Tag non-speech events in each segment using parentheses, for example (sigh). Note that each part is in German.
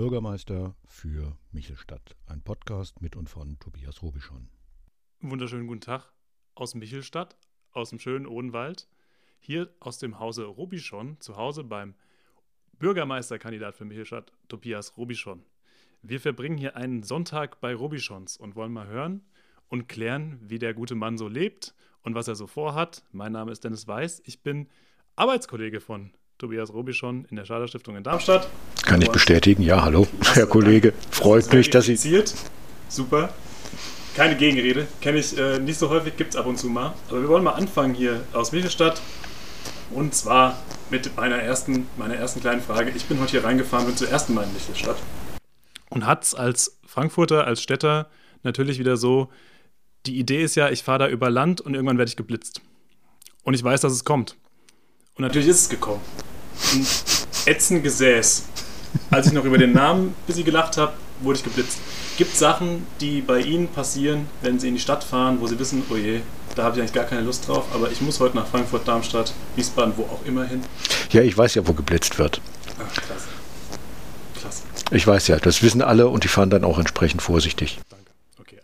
Bürgermeister für Michelstadt. Ein Podcast mit und von Tobias Robischon. Wunderschönen guten Tag aus Michelstadt, aus dem schönen Odenwald. Hier aus dem Hause Robischon, zu Hause beim Bürgermeisterkandidat für Michelstadt, Tobias Robischon. Wir verbringen hier einen Sonntag bei Robischons und wollen mal hören und klären, wie der gute Mann so lebt und was er so vorhat. Mein Name ist Dennis Weiß. Ich bin Arbeitskollege von Tobias Robischon in der Schader Stiftung in Darmstadt. Kann ich bestätigen, ja, hallo, (laughs) Herr Kollege. Freut mich, dass Sie. Super. Keine Gegenrede. Kenne ich äh, nicht so häufig, gibt es ab und zu mal. Aber wir wollen mal anfangen hier aus Michelstadt. Und zwar mit meiner ersten, meiner ersten kleinen Frage. Ich bin heute hier reingefahren, bin zum ersten Mal in Michelstadt. Und hat es als Frankfurter, als Städter natürlich wieder so, die Idee ist ja, ich fahre da über Land und irgendwann werde ich geblitzt. Und ich weiß, dass es kommt. Und natürlich ist es gekommen. Ein ätzend Gesäß. Als ich noch über den Namen ein bisschen gelacht habe, wurde ich geblitzt. Gibt Sachen, die bei Ihnen passieren, wenn Sie in die Stadt fahren, wo Sie wissen, oh je, da habe ich eigentlich gar keine Lust drauf, aber ich muss heute nach Frankfurt, Darmstadt, Wiesbaden, wo auch immer hin? Ja, ich weiß ja, wo geblitzt wird. Ach, klasse. Klasse. Ich weiß ja, das wissen alle und die fahren dann auch entsprechend vorsichtig.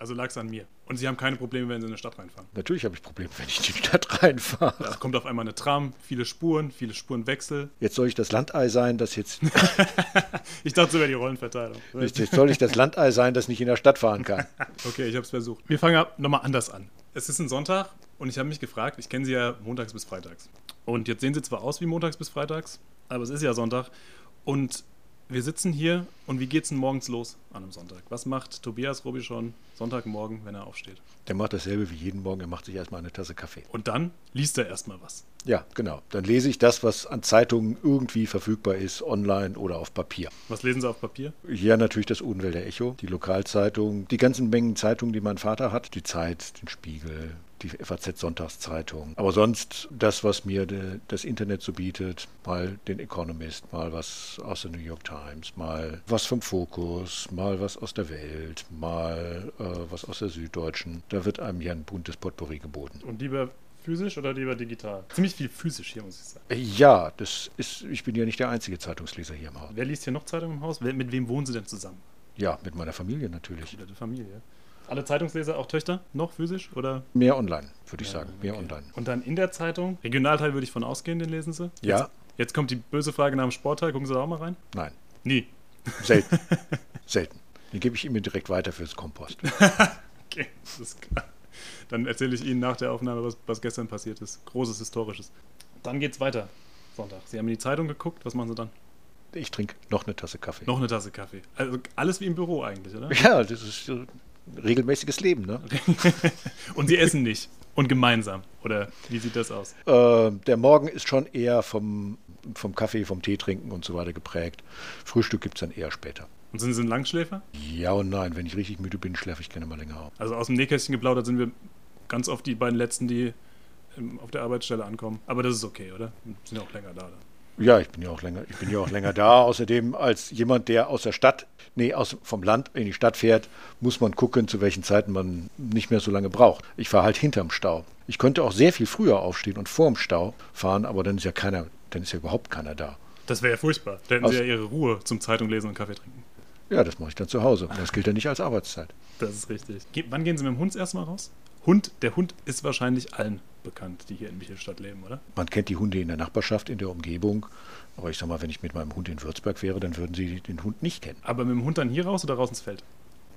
Also lag es an mir. Und Sie haben keine Probleme, wenn Sie in eine Stadt reinfahren? Natürlich habe ich Probleme, wenn ich in die Stadt reinfahre. Da kommt auf einmal eine Tram, viele Spuren, viele Spurenwechsel. Jetzt soll ich das Landei sein, das jetzt. (laughs) Ich dachte, so wäre die Rollenverteilung. jetzt soll ich das Landei sein, das nicht in der Stadt fahren kann. (laughs) Okay, ich habe es versucht. Wir fangen nochmal anders an. Es ist ein Sonntag und ich habe mich gefragt, ich kenne Sie ja montags bis freitags. Und jetzt sehen Sie zwar aus wie montags bis freitags, aber es ist ja Sonntag. Und wir sitzen hier und wie geht's denn morgens los an einem Sonntag? Was macht Tobias Robischon Sonntagmorgen, wenn er aufsteht? Der macht dasselbe wie jeden Morgen, er macht sich erstmal eine Tasse Kaffee. Und dann liest er erstmal was. Ja, genau. Dann lese ich das, was an Zeitungen irgendwie verfügbar ist, online oder auf Papier. Was lesen Sie auf Papier? Ja, natürlich das Odenwälder Echo, die Lokalzeitung, die ganzen Mengen Zeitungen, die mein Vater hat, die Zeit, den Spiegel, die FAZ Sonntagszeitung. Aber sonst das, was mir de, das Internet so bietet, mal den Economist, mal was aus der New York Times, mal was vom Fokus, mal was aus der Welt, mal äh, was aus der Süddeutschen. Da wird einem ja ein buntes Potpourri geboten. Und lieber physisch oder lieber digital? Ziemlich viel physisch hier, muss ich sagen. Ja, das ist, ich bin ja nicht der einzige Zeitungsleser hier im Haus. Wer liest hier noch Zeitung im Haus? Wer, mit wem wohnen Sie denn zusammen? Ja, mit meiner Familie natürlich. Wieder die Familie. Alle Zeitungsleser, auch Töchter, noch physisch oder? Mehr online, würde ich Ja, sagen. Mehr okay. online. Und dann in der Zeitung, Regionalteil würde ich von ausgehen, den lesen Sie? Ja. Jetzt, jetzt kommt die böse Frage nach dem Sportteil, gucken Sie da auch mal rein? Nein, Nie. selten. (laughs) selten. Den gebe ich ihm direkt weiter fürs Kompost. (laughs) Okay, das ist klar. Dann erzähle ich Ihnen nach der Aufnahme, was, was gestern passiert ist. Großes Historisches. Dann geht's weiter. Sonntag. Sie haben in die Zeitung geguckt, was machen Sie dann? Ich trinke noch eine Tasse Kaffee. Noch eine Tasse Kaffee. Also alles wie im Büro eigentlich, oder? Ja, das ist regelmäßiges Leben. Ne? (laughs) Und Sie essen nicht. Und gemeinsam. Oder wie sieht das aus? Äh, der Morgen ist schon eher vom, vom Kaffee, vom Tee trinken und so weiter geprägt. Frühstück gibt es dann eher später. Und sind Sie ein Langschläfer? Ja und nein, wenn ich richtig müde bin, schlafe ich gerne mal länger auf. Also aus dem Nähkästchen geplaudert sind wir ganz oft die beiden Letzten, die ähm, auf der Arbeitsstelle ankommen. Aber das ist okay, oder? Sind ja auch länger da. Dann. Ja, ich bin ja auch länger, ich bin ja auch länger da. Außerdem als jemand, der aus der Stadt, nee, aus, vom Land in die Stadt fährt, muss man gucken, zu welchen Zeiten man nicht mehr so lange braucht. Ich fahre halt hinterm Stau. Ich könnte auch sehr viel früher aufstehen und vorm Stau fahren, aber dann ist ja keiner, dann ist ja überhaupt keiner da. Das wäre ja furchtbar. Da hätten Sie ja Ihre Ruhe zum Zeitung lesen und Kaffee trinken. Ja, das mache ich dann zu Hause. Das gilt ja nicht als Arbeitszeit. Das ist richtig. Ge wann gehen Sie mit dem Hund erstmal raus? Hund, der Hund ist wahrscheinlich allen bekannt, die hier in Michelstadt leben, oder? Man kennt die Hunde in der Nachbarschaft, in der Umgebung. Aber ich sag mal, wenn ich mit meinem Hund in Würzburg wäre, dann würden sie den Hund nicht kennen. Aber mit dem Hund dann hier raus oder raus ins Feld?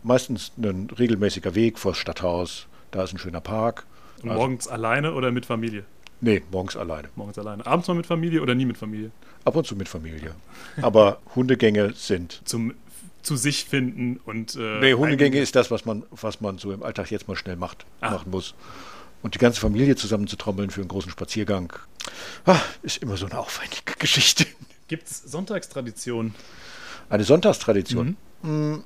Meistens ein regelmäßiger Weg vor das Stadthaus. Da ist ein schöner Park. Und Also- morgens alleine oder mit Familie? Nee, morgens alleine. Morgens alleine. Abends mal mit Familie oder nie mit Familie? Ab und zu mit Familie. Aber Hundegänge sind. Zum zu sich finden und. Äh, Nee, Hundegänge ist das, was man, was man so im Alltag jetzt mal schnell macht, Ah. machen muss. Und die ganze Familie zusammenzutrommeln für einen großen Spaziergang, ah, ist immer so eine aufwendige Geschichte. Gibt's Sonntagstraditionen? Eine Sonntagstradition? Mhm. Hm,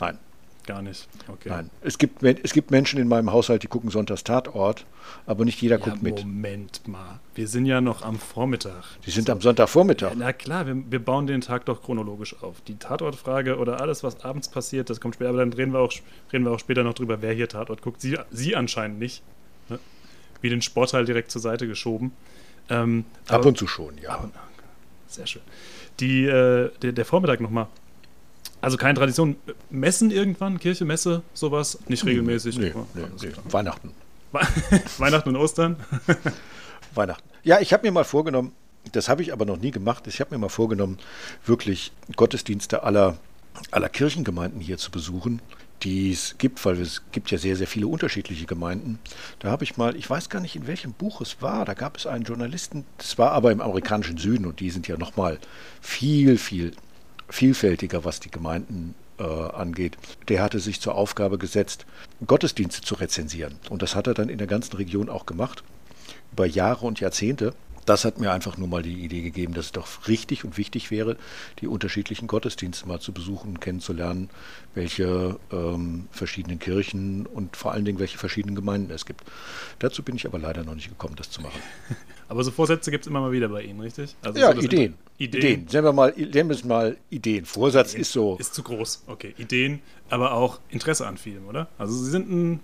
nein. Gar nicht. Okay. Nein. Es gibt, es gibt Menschen in meinem Haushalt, die gucken sonntags Tatort, aber nicht jeder Ja, guckt mit. Moment mal. Wir sind ja noch am Vormittag. Die sind am Sonntagvormittag. Na klar, wir, wir bauen den Tag doch chronologisch auf. Die Tatortfrage oder alles, was abends passiert, das kommt später. Aber dann reden wir auch, reden wir auch später noch drüber, wer hier Tatort guckt. Sie, Sie anscheinend nicht. Ne? Wie den Sportteil direkt zur Seite geschoben. Ähm, Ab aber- und zu schon, ja. aber- Sehr schön. Die, äh, der, der Vormittag nochmal. Also keine Tradition. Messen irgendwann, Kirche, Messe, sowas? Nicht regelmäßig? Nee, nee, nee. Weihnachten. (laughs) Weihnachten und Ostern? (laughs) Weihnachten. Ja, ich habe mir mal vorgenommen, das habe ich aber noch nie gemacht, ich habe mir mal vorgenommen, wirklich Gottesdienste aller, aller Kirchengemeinden hier zu besuchen die es gibt, weil es gibt ja sehr, sehr viele unterschiedliche Gemeinden. Da habe ich mal, ich weiß gar nicht, in welchem Buch es war, da gab es einen Journalisten, das war aber im amerikanischen Süden und die sind ja nochmal viel, viel vielfältiger, was die Gemeinden äh, angeht. Der hatte sich zur Aufgabe gesetzt, Gottesdienste zu rezensieren. Und das hat er dann in der ganzen Region auch gemacht, über Jahre und Jahrzehnte das hat mir einfach nur mal die Idee gegeben, dass es doch richtig und wichtig wäre, die unterschiedlichen Gottesdienste mal zu besuchen und kennenzulernen, welche ähm, verschiedenen Kirchen und vor allen Dingen welche verschiedenen Gemeinden es gibt. Dazu bin ich aber leider noch nicht gekommen, das zu machen. (laughs) Aber so Vorsätze gibt es immer mal wieder bei Ihnen, richtig? Also ja, so Ideen. Ideen. Ideen. Nennen wir mal, nennen wir es mal Ideen. Vorsatz Ideen. ist so. Ist zu groß. Okay, Ideen, aber auch Interesse an vielem, oder? Also Sie sind ein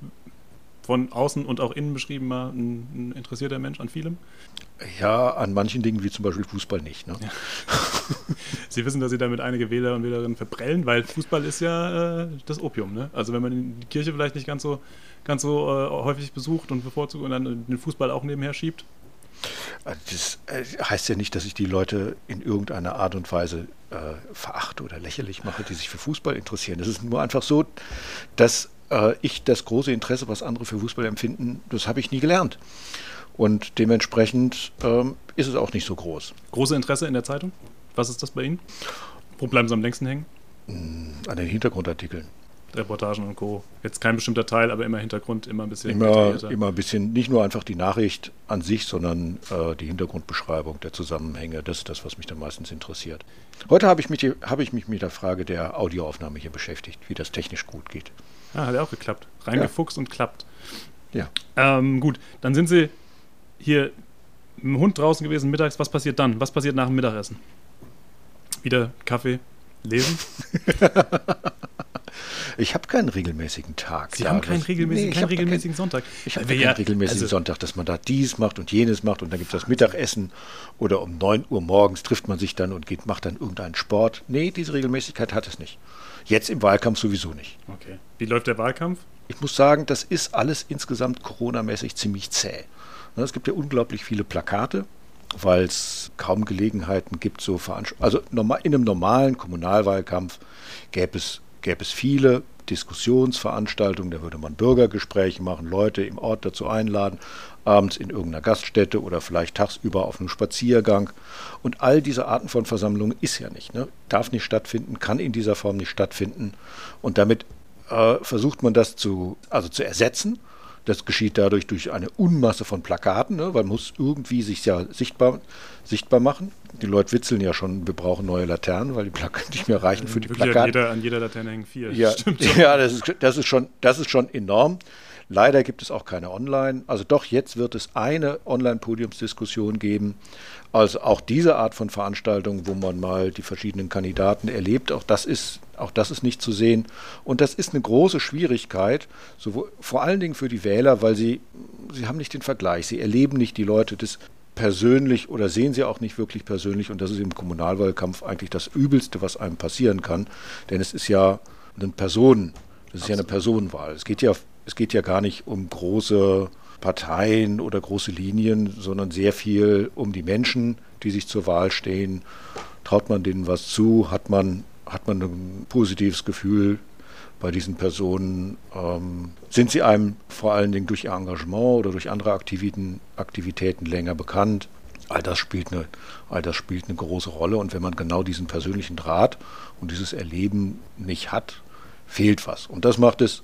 von außen und auch innen beschrieben mal ein, ein interessierter Mensch an vielem? Ja, an manchen Dingen wie zum Beispiel Fußball nicht. Ne? Ja. (laughs) Sie wissen, dass Sie damit einige Wähler und Wählerinnen verprellen, weil Fußball ist ja äh, das Opium. Ne? Also wenn man die Kirche vielleicht nicht ganz so, ganz so äh, häufig besucht und bevorzugt und dann den Fußball auch nebenher schiebt. Das äh, heißt ja nicht, dass ich die Leute in irgendeiner Art und Weise äh, verachte oder lächerlich mache, die sich für Fußball interessieren. Es ist nur einfach so, dass äh, ich das große Interesse, was andere für Fußball empfinden, das habe ich nie gelernt. Und dementsprechend ähm, ist es auch nicht so groß. Große Interesse in der Zeitung? Was ist das bei Ihnen? Wo bleiben Sie am längsten hängen? An den Hintergrundartikeln. Reportagen und Co. Jetzt kein bestimmter Teil, aber immer Hintergrund, immer ein bisschen. Immer, immer ein bisschen, nicht nur einfach die Nachricht an sich, sondern äh, die Hintergrundbeschreibung der Zusammenhänge. Das ist das, was mich dann meistens interessiert. Heute habe ich, mich, hab ich mich mit der Frage der Audioaufnahme hier beschäftigt, wie das technisch gut geht. Ah, hat ja auch geklappt. Reingefuchst ja. und klappt. Ja. Ähm, gut, dann sind Sie hier mit dem Hund draußen gewesen mittags. Was passiert dann? Was passiert nach dem Mittagessen? Wieder Kaffee, lesen? (laughs) Ich habe keinen regelmäßigen Tag. Sie haben keinen regelmäßigen, nee, keinen regelmäßigen kein, Sonntag. Ich habe keinen ja, regelmäßigen also, Sonntag, dass man da dies macht und jenes macht und dann gibt es das Mittagessen oder um 9 Uhr morgens trifft man sich dann und geht, macht dann irgendeinen Sport. Nee, diese Regelmäßigkeit hat es nicht. Jetzt im Wahlkampf sowieso nicht. Okay. Wie läuft der Wahlkampf? Ich muss sagen, das ist alles insgesamt coronamäßig ziemlich zäh. Ne, es gibt ja unglaublich viele Plakate, weil es kaum Gelegenheiten gibt, so Veranstaltungen. Also in einem normalen Kommunalwahlkampf gäbe es, gäbe es viele Diskussionsveranstaltungen, da würde man Bürgergespräche machen, Leute im Ort dazu einladen, abends in irgendeiner Gaststätte oder vielleicht tagsüber auf einem Spaziergang. Und all diese Arten von Versammlungen ist ja nicht, ne? darf nicht stattfinden, kann in dieser Form nicht stattfinden. Und damit äh, versucht man das zu, also zu ersetzen. Das geschieht dadurch durch eine Unmasse von Plakaten, ne? weil man muss irgendwie sich ja sichtbar, sichtbar machen. Die Leute witzeln ja schon, wir brauchen neue Laternen, weil die Plakate nicht mehr reichen für die Plakate. An jeder, an jeder Laterne hängen vier. Ja, (laughs) ja das, ist, das, ist schon, das ist schon enorm. Leider gibt es auch keine Online. Also doch, jetzt wird es eine Online-Podiumsdiskussion geben. Also auch diese Art von Veranstaltung, wo man mal die verschiedenen Kandidaten erlebt, auch das ist, auch das ist nicht zu sehen. Und das ist eine große Schwierigkeit, sowohl, vor allen Dingen für die Wähler, weil sie, sie haben nicht den Vergleich. Sie erleben nicht die Leute des persönlich oder sehen sie auch nicht wirklich persönlich. Und das ist im Kommunalwahlkampf eigentlich das Übelste, was einem passieren kann. Denn es ist ja eine Person, das ist Absolut. ja eine Personenwahl. Es geht ja es geht ja gar nicht um große Parteien oder große Linien, sondern sehr viel um die Menschen, die sich zur Wahl stehen. Traut man denen was zu? Hat man, hat man ein positives Gefühl bei diesen Personen? Ähm, sind sie einem vor allen Dingen durch ihr Engagement oder durch andere Aktivitäten, Aktivitäten länger bekannt? All das, spielt eine, all das spielt eine große Rolle. Und wenn man genau diesen persönlichen Draht und dieses Erleben nicht hat, fehlt was. Und das macht es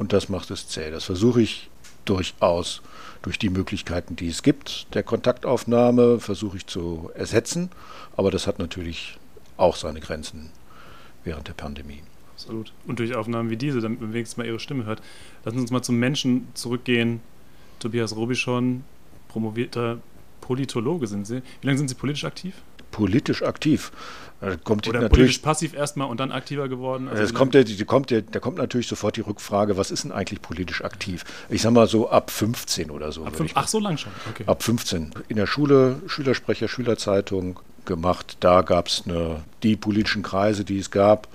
und das macht es zäh. Das versuche ich durchaus durch die Möglichkeiten, die es gibt, der Kontaktaufnahme, versuche ich zu ersetzen. Aber das hat natürlich auch seine Grenzen während der Pandemie. Absolut. Und durch Aufnahmen wie diese, damit man wenigstens mal ihre Stimme hört. Lassen Sie uns mal zum Menschen zurückgehen. Tobias Robischon, promovierter Politologe sind Sie. Wie lange sind Sie politisch aktiv? Politisch aktiv. Da kommt Oder politisch passiv erstmal und dann aktiver geworden? Also es kommt, der, die, kommt der, da kommt natürlich sofort die Rückfrage, was ist denn eigentlich politisch aktiv? Ich sag mal so ab 15 oder so. Fünf, ach, so lang schon. Okay. Ab 15. In der Schule, Schülersprecher, Schülerzeitung gemacht. Da gab es die politischen Kreise, die es gab.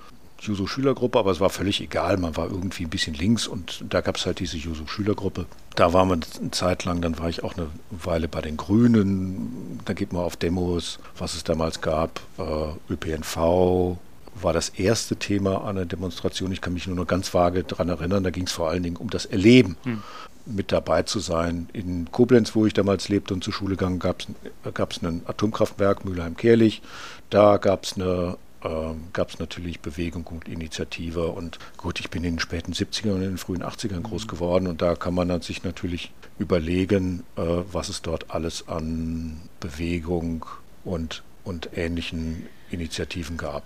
Juso-Schülergruppe, aber es war völlig egal. Man war irgendwie ein bisschen links und da gab es halt diese Juso-Schülergruppe. Da war man eine Zeit lang, dann war ich auch eine Weile bei den Grünen. Da geht man auf Demos, was es damals gab. Äh, ÖPNV war das erste Thema an der Demonstration. Ich kann mich nur noch ganz vage daran erinnern. Da ging es vor allen Dingen um das Erleben. Hm mit dabei zu sein. In Koblenz, wo ich damals lebte und zur Schule gegangen, gab es ein Atomkraftwerk, Mülheim-Kerlich. Da gab es eine ähm, gab es natürlich Bewegung und Initiative. Und gut, ich bin in den späten 70ern und in den frühen 80ern groß mhm. geworden und da kann man sich natürlich überlegen, äh, was es dort alles an Bewegung und, und ähnlichen Initiativen gab.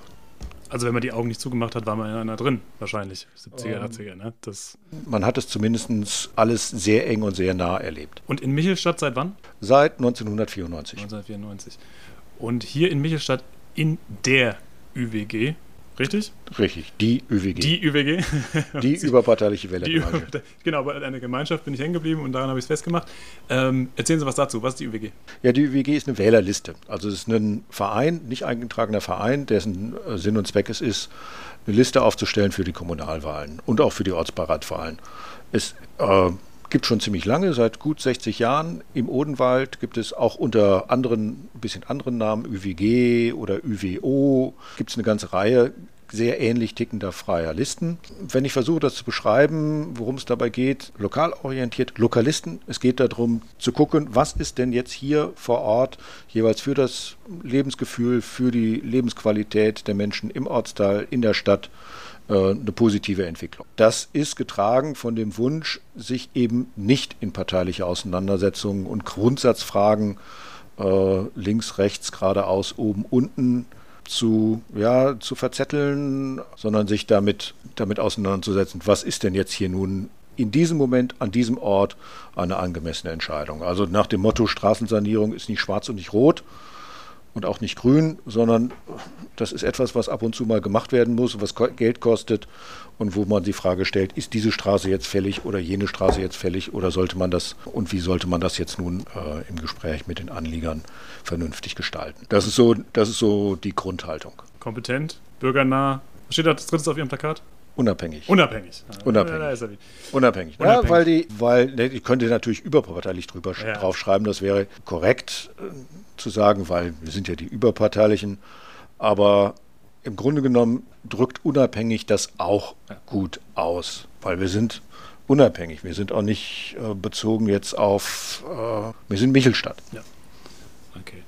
Also wenn man die Augen nicht zugemacht hat, war man in einer drin, wahrscheinlich. 70er, 80er, ähm, ne? Das man hat es zumindest alles sehr eng und sehr nah erlebt. Und in Michelstadt seit wann? Seit 1994. 1994. Und hier in Michelstadt in der ÜWG, richtig? Richtig, die ÜWG. Die ÜWG. (laughs) Die überparteiliche Wählergemeinschaft. Genau, bei einer Gemeinschaft bin ich hängen geblieben und daran habe ich es festgemacht. Ähm, erzählen Sie was dazu. Was ist die ÜWG? Ja, die ÜWG ist eine Wählerliste. Also es ist ein Verein, nicht eingetragener Verein, dessen äh, Sinn und Zweck es ist, eine Liste aufzustellen für die Kommunalwahlen und auch für die Ortsbeiratwahlen. Es äh, gibt schon ziemlich lange, seit gut 60 Jahren. Im Odenwald gibt es auch unter anderen, ein bisschen anderen Namen, ÜWG oder ÜWO, gibt es eine ganze Reihe sehr ähnlich tickender freier Listen. Wenn ich versuche, das zu beschreiben, worum es dabei geht, lokal orientiert, Lokalisten, es geht darum zu gucken, was ist denn jetzt hier vor Ort jeweils für das Lebensgefühl, für die Lebensqualität der Menschen im Ortsteil, in der Stadt eine positive Entwicklung. Das ist getragen von dem Wunsch, sich eben nicht in parteiliche Auseinandersetzungen und Grundsatzfragen äh, links, rechts, geradeaus, oben, unten zu, ja, zu verzetteln, sondern sich damit, damit auseinanderzusetzen, was ist denn jetzt hier nun in diesem Moment an diesem Ort eine angemessene Entscheidung. Also nach dem Motto Straßensanierung ist nicht schwarz und nicht rot, und auch nicht grün, sondern das ist etwas, was ab und zu mal gemacht werden muss, was Geld kostet und wo man die Frage stellt, ist diese Straße jetzt fällig oder jene Straße jetzt fällig oder sollte man das und wie sollte man das jetzt nun äh, im Gespräch mit den Anliegern vernünftig gestalten? Das ist so, das ist so die Grundhaltung. Kompetent, bürgernah. Was steht da als drittes auf Ihrem Plakat? Unabhängig. Unabhängig. Unabhängig. Unabhängig. Ja, weil die, weil, ne, ich könnte natürlich überparteilich drüber ja. draufschreiben, das wäre korrekt äh, zu sagen, weil wir sind ja die Überparteilichen. Aber im Grunde genommen drückt unabhängig das auch gut aus, weil wir sind unabhängig. Wir sind auch nicht äh, bezogen jetzt auf, äh, wir sind Michelstadt. Ja. Okay.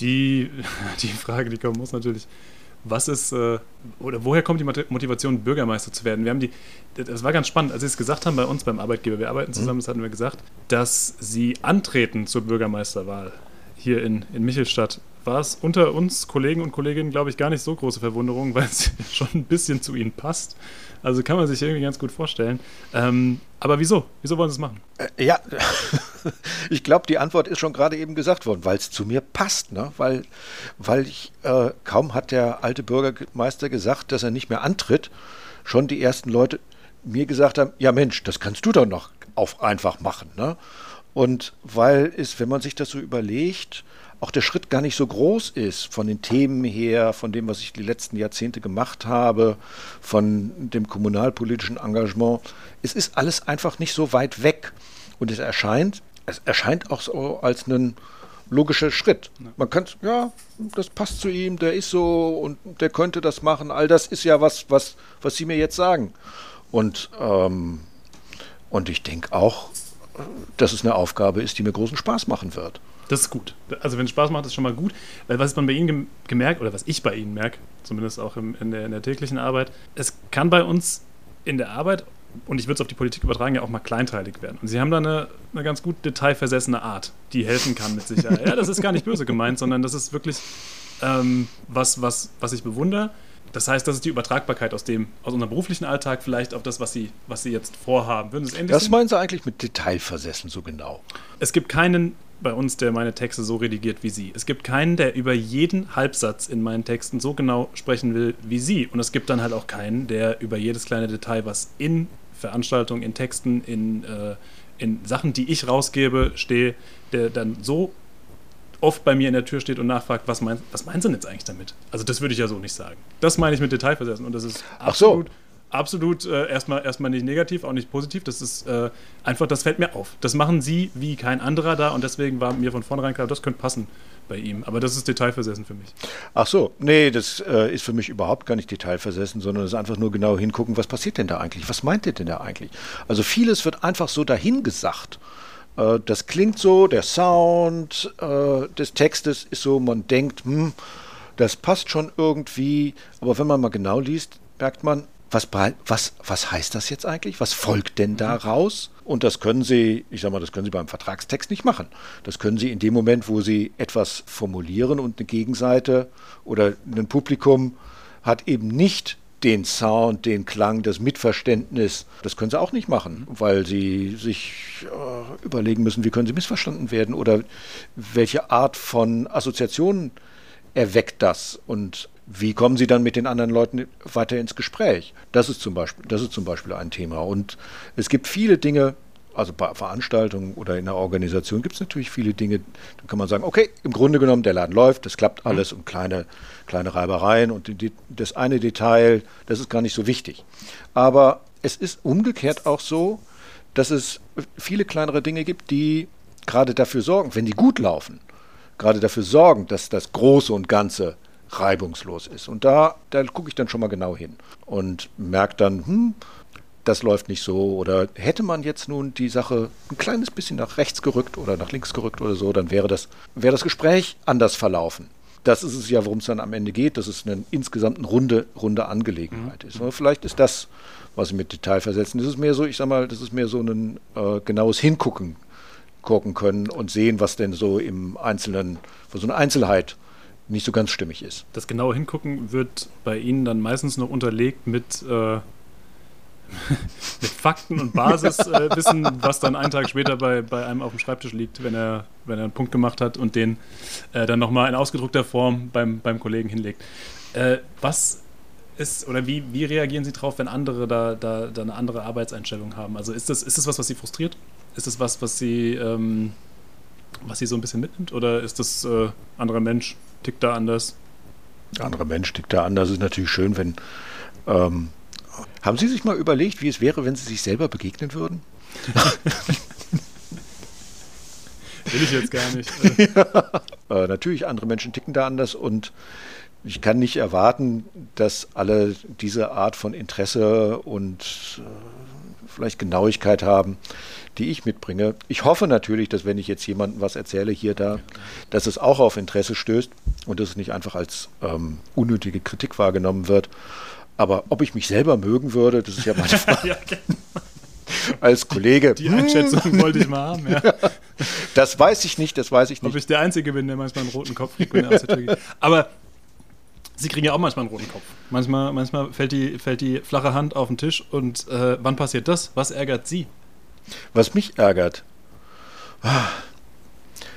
Die, (laughs) die Frage, die kommen muss natürlich, was ist, äh, oder woher kommt die Motivation, Bürgermeister zu werden? Wir haben die, das war ganz spannend, als Sie es gesagt haben bei uns beim Arbeitgeber, wir arbeiten mhm. zusammen, das hatten wir gesagt, dass Sie antreten zur Bürgermeisterwahl hier in, in Michelstadt. War es unter uns Kollegen und Kolleginnen, glaube ich, gar nicht so große Verwunderung, (laughs) weil es schon ein bisschen zu Ihnen passt. Also kann man sich irgendwie ganz gut vorstellen. Ähm, aber wieso? Wieso wollen Sie es machen? Äh, ja, (laughs) ich glaube, die Antwort ist schon gerade eben gesagt worden, weil es zu mir passt. Ne? Weil, weil ich, äh, kaum hat der alte Bürgermeister gesagt, dass er nicht mehr antritt, schon die ersten Leute mir gesagt haben, ja Mensch, das kannst du doch noch auf einfach machen. Ne? Und weil es, wenn man sich das so überlegt, auch der Schritt gar nicht so groß ist von den Themen her, von dem, was ich die letzten Jahrzehnte gemacht habe, von dem kommunalpolitischen Engagement. Es ist alles einfach nicht so weit weg. Und es erscheint, es erscheint auch so als ein logischer Schritt. Man kann, ja, das passt zu ihm, der ist so und der könnte das machen. All das ist ja was, was, was Sie mir jetzt sagen. Und, ähm, und ich denke auch, dass es eine Aufgabe ist, die mir großen Spaß machen wird. Das ist gut. Also wenn es Spaß macht, ist schon mal gut. Weil was man bei Ihnen gemerkt, oder was ich bei Ihnen merke, zumindest auch im, in, der, in der täglichen Arbeit, es kann bei uns in der Arbeit, und ich würde es auf die Politik übertragen, ja auch mal kleinteilig werden. Und Sie haben da eine, eine ganz gut detailversessene Art, die helfen kann mit Sicherheit. ja, das ist gar nicht böse gemeint, sondern das ist wirklich ähm, was, was, was ich bewundere. Das heißt, das ist die Übertragbarkeit aus dem, aus unserem beruflichen Alltag vielleicht auf das, was Sie, was Sie jetzt vorhaben. Würden Sie das meinen Sie eigentlich mit Detailversessen so genau? Es gibt keinen bei uns, der meine Texte so redigiert wie Sie. Es gibt keinen, der über jeden Halbsatz in meinen Texten so genau sprechen will wie Sie. Und es gibt dann halt auch keinen, der über jedes kleine Detail, was in Veranstaltungen, in Texten, in, äh, in Sachen, die ich rausgebe, stehe, der dann so oft bei mir in der Tür steht und nachfragt, was, mein, was meinen Sie denn jetzt eigentlich damit? Also das würde ich ja so nicht sagen. Das meine ich mit Detailversessen und das ist absolut, so. Absolut äh, erstmal, erstmal nicht negativ, auch nicht positiv. Das ist äh, einfach, das fällt mir auf. Das machen Sie wie kein anderer da und deswegen war mir von vornherein klar, das könnte passen bei ihm. Aber das ist detailversessen für mich. Ach so, nee, das äh, ist für mich überhaupt gar nicht detailversessen, sondern es ist einfach nur genau hingucken, was passiert denn da eigentlich? Was meint ihr denn da eigentlich? Also vieles wird einfach so dahingesagt. Äh, das klingt so, der Sound äh, des Textes ist so, man denkt, hm, das passt schon irgendwie, aber wenn man mal genau liest, merkt man, was, was, was heißt das jetzt eigentlich? Was folgt denn daraus? Und das können Sie, ich sage mal, das können Sie beim Vertragstext nicht machen. Das können Sie in dem Moment, wo Sie etwas formulieren und eine Gegenseite oder ein Publikum hat eben nicht den Sound, den Klang, das Mitverständnis, das können sie auch nicht machen, weil sie sich äh, überlegen müssen, wie können sie missverstanden werden oder welche Art von Assoziationen erweckt das und wie kommen Sie dann mit den anderen Leuten weiter ins Gespräch? Das ist zum Beispiel, das ist zum Beispiel ein Thema. Und es gibt viele Dinge, also bei Veranstaltungen oder in einer Organisation gibt es natürlich viele Dinge, da kann man sagen, okay, im Grunde genommen, der Laden läuft, das klappt mhm. alles und kleine, kleine Reibereien und die, das eine Detail, das ist gar nicht so wichtig. Aber es ist umgekehrt auch so, dass es viele kleinere Dinge gibt, die gerade dafür sorgen, wenn die gut laufen, gerade dafür sorgen, dass das Große und Ganze reibungslos ist. Und da, da gucke ich dann schon mal genau hin und merke dann, hm, das läuft nicht so. Oder hätte man jetzt nun die Sache ein kleines bisschen nach rechts gerückt oder nach links gerückt oder so, dann wäre das, wäre das Gespräch anders verlaufen. Das ist es ja, worum es dann am Ende geht, dass es eine insgesamt eine runde, runde Angelegenheit mhm. ist. Aber vielleicht ist das, was Sie mit Detail versetzen. Das ist mehr so, ich sag mal, das ist mehr so ein äh, genaues Hingucken gucken können und sehen, was denn so im Einzelnen, so eine Einzelheit nicht so ganz stimmig ist. Das genaue Hingucken wird bei Ihnen dann meistens noch unterlegt mit, äh, (laughs) mit Fakten und Basiswissen, äh, (laughs) was dann einen Tag später bei, bei einem auf dem Schreibtisch liegt, wenn er, wenn er einen Punkt gemacht hat und den äh, dann nochmal in ausgedruckter Form beim, beim Kollegen hinlegt. Äh, was ist, oder wie, wie reagieren Sie darauf, wenn andere da, da, da eine andere Arbeitseinstellung haben? Also ist das, ist das was, was Sie frustriert? Ist das was, was Sie, ähm, was Sie so ein bisschen mitnimmt? Oder ist das äh, anderer Mensch, tickt da anders? Anderer Mensch tickt da anders. Ist natürlich schön, wenn ähm, haben Sie sich mal überlegt, wie es wäre, wenn Sie sich selber begegnen würden? (laughs) Will ich jetzt gar nicht. (laughs) ja. äh, natürlich, andere Menschen ticken da anders und ich kann nicht erwarten, dass alle diese Art von Interesse und äh, vielleicht Genauigkeit haben, die ich mitbringe. Ich hoffe natürlich, dass wenn ich jetzt jemandem was erzähle hier da, dass es auch auf Interesse stößt und dass es nicht einfach als ähm, unnötige Kritik wahrgenommen wird. Aber ob ich mich selber mögen würde, das ist ja meine (laughs) Frage. ja. Als Kollege. Die Einschätzung hm. wollte ich mal haben, ja. Das weiß ich nicht, das weiß ich nicht. Ob ich der Einzige bin, der manchmal einen roten Kopf kriegt, wenn er aus der Tür geht. Aber Sie kriegen ja auch manchmal einen roten Kopf. Manchmal, manchmal fällt, die, fällt die flache Hand auf den Tisch und äh, wann passiert das? Was ärgert Sie? Was mich ärgert, ah,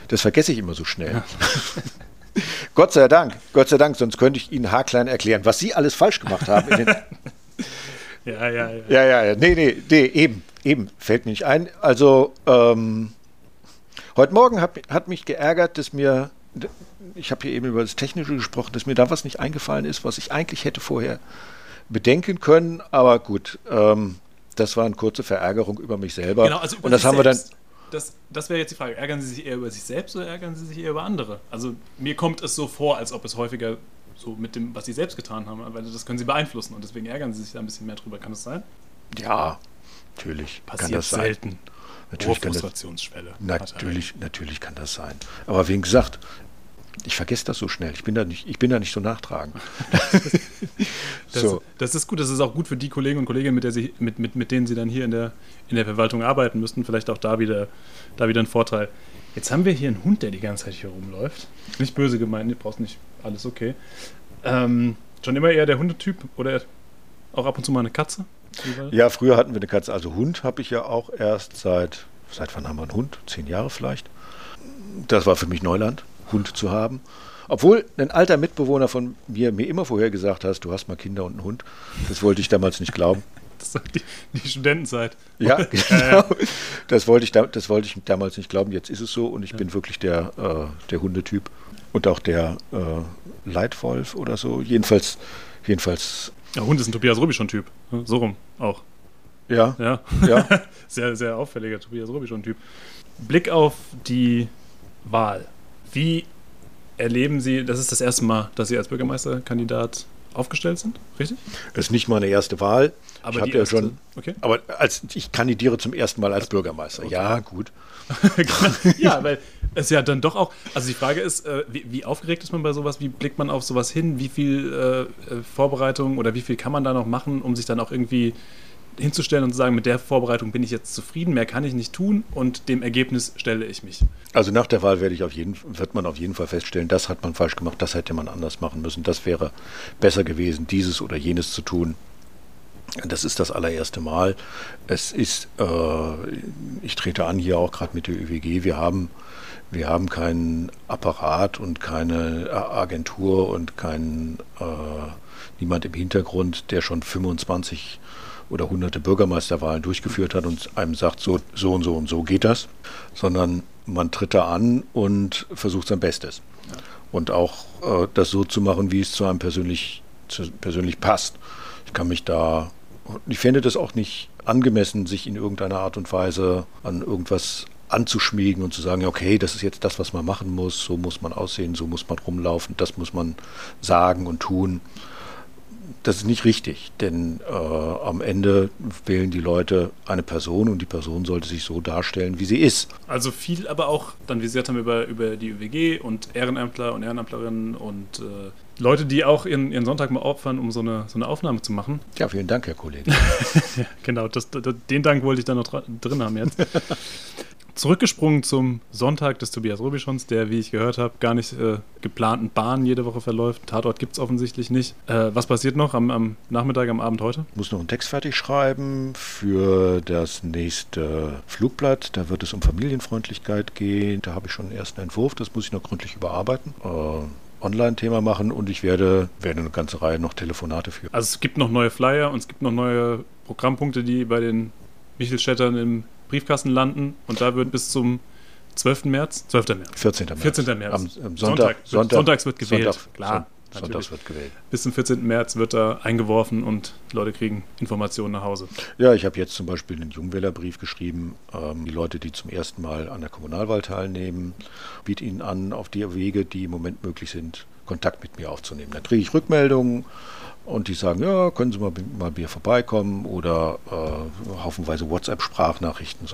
das vergesse ich immer so schnell. Ja. (laughs) Gott sei Dank, Gott sei Dank, sonst könnte ich Ihnen haarklein erklären, was Sie alles falsch gemacht haben. (laughs) ja, ja, ja. Ja, ja, ja. Nee, nee, nee, eben, eben, fällt mir nicht ein. Also, ähm, heute Morgen hat, hat mich geärgert, dass mir, ich habe hier eben über das Technische gesprochen, dass mir da was nicht eingefallen ist, was ich eigentlich hätte vorher bedenken können. Aber gut, ähm, das war eine kurze Verärgerung über mich selber. Genau, also über Und das haben selbst. wir dann das, das wäre jetzt die Frage. Ärgern Sie sich eher über sich selbst oder ärgern Sie sich eher über andere? Also mir kommt es so vor, als ob es häufiger so mit dem, was Sie selbst getan haben, weil das können Sie beeinflussen und deswegen ärgern Sie sich da ein bisschen mehr drüber. Kann das sein? Ja, natürlich. Passiert kann das selten. Sein. Natürlich Hohe Frustrationsschwelle. Natürlich, natürlich kann das sein. Aber wie gesagt, ich vergesse das so schnell. Ich bin da nicht, ich bin da nicht so nachtragend. (laughs) (laughs) das, so. das, ist gut. Das ist auch gut für die Kollegen und Kolleginnen, mit, Sie, mit, mit, mit denen Sie dann hier in der, in der Verwaltung arbeiten müssten. Vielleicht auch da wieder, da wieder ein Vorteil. Jetzt haben wir hier einen Hund, der die ganze Zeit hier rumläuft. Nicht böse gemeint, du brauchst nicht alles okay. Ähm, schon immer eher der Hundetyp oder auch ab und zu mal eine Katze? Ja, früher hatten wir eine Katze. Also Hund habe ich ja auch erst seit, seit wann haben wir einen Hund? Zehn Jahre vielleicht. Das war für mich Neuland. Hund zu haben. Obwohl ein alter Mitbewohner von mir mir immer vorher gesagt hat, du hast mal Kinder und einen Hund. Das wollte ich damals nicht glauben. (laughs) Das ist die, die Studentenzeit. Ja, (laughs) genau. Das wollte, ich, das wollte ich damals nicht glauben. Jetzt ist es so und ich ja. bin wirklich der, äh, der Hundetyp und auch der äh, Leitwolf oder so. Jedenfalls, jedenfalls. Ja, Hund ist ein Tobias Rubischon-Typ. So rum auch. Ja. Ja. ja. (laughs) sehr, sehr auffälliger Tobias Rubischon-Typ. Blick auf die Wahl. Wie erleben Sie, das ist das erste Mal, dass Sie als Bürgermeisterkandidat aufgestellt sind, richtig? Das ist nicht meine erste Wahl. Aber ich ja schon. Okay. Aber als ich kandidiere zum ersten Mal als Bürgermeister. Okay. Ja, gut. (laughs) ja, (laughs) weil es ja dann doch auch. Also die Frage ist, äh, wie, wie, aufgeregt ist man bei sowas? Wie blickt man auf sowas hin? Wie viel äh, äh Vorbereitung oder wie viel kann man da noch machen, um sich dann auch irgendwie hinzustellen und zu sagen, mit der Vorbereitung bin ich jetzt zufrieden, mehr kann ich nicht tun und dem Ergebnis stelle ich mich. Also nach der Wahl werde ich auf jeden, wird man auf jeden Fall feststellen, das hat man falsch gemacht, das hätte man anders machen müssen, das wäre besser gewesen, dieses oder jenes zu tun. Das ist das allererste Mal. Es ist, äh, ich trete an hier auch gerade mit der ÖWG, wir haben, wir haben keinen Apparat und keine Agentur und kein, äh, niemand im Hintergrund, der schon 25 oder hunderte Bürgermeisterwahlen durchgeführt hat und einem sagt, so, so und so und so geht das, sondern man tritt da an und versucht sein Bestes. Und auch äh, das so zu machen, wie es zu einem persönlich, zu, persönlich passt. Ich kann mich da, ich fände das auch nicht angemessen, sich in irgendeiner Art und Weise an irgendwas anzuschmiegen und zu sagen, okay, das ist jetzt das, was man machen muss, so muss man aussehen, so muss man rumlaufen, das muss man sagen und tun das ist nicht richtig, denn äh, am Ende wählen die Leute eine Person und die Person sollte sich so darstellen, wie sie ist. Also viel aber auch, dann wie Sie gesagt haben, über, über die ÜWG und Ehrenämtler und Ehrenamtlerinnen und äh, Leute, die auch ihren, ihren Sonntag mal opfern, um so eine, so eine Aufnahme zu machen. Ja, vielen Dank, Herr Kollege. ja, (laughs) genau, das, das, den Dank wollte ich da noch drin haben jetzt. (laughs) Zurückgesprungen zum Sonntag des Tobias Rubischons, der, wie ich gehört habe, gar nicht äh, geplanten Bahn jede Woche verläuft. Tatort gibt es offensichtlich nicht. Äh, was passiert noch am, am, Nachmittag, am Abend heute? Ich muss noch einen Text fertig schreiben für das nächste Flugblatt. Da wird es um Familienfreundlichkeit gehen. Da habe ich schon einen ersten Entwurf, das muss ich noch gründlich überarbeiten. Äh, Online-Thema machen und ich werde, werde eine ganze Reihe noch Telefonate führen. Also es gibt noch neue Flyer und es gibt noch neue Programmpunkte, die bei den Michelstädtern im Briefkasten landen und da wird bis zum 12. März, 12. März. 14. März. 14. März. Am, am Sonntag, Sonntag, Sonntags wird gewählt. Sonntag, Klar. Sonntags wird gewählt. Bis zum 14. März wird da eingeworfen und Leute kriegen Informationen nach Hause. Ja, ich habe jetzt zum Beispiel einen Jungwählerbrief geschrieben. Ähm, die Leute, die zum ersten Mal an der Kommunalwahl teilnehmen, biete ihnen an, auf die Wege, die im Moment möglich sind, Kontakt mit mir aufzunehmen. Dann kriege ich Rückmeldungen und die sagen, ja, können Sie mal, mal hier vorbeikommen oder äh, haufenweise WhatsApp-Sprachnachrichten.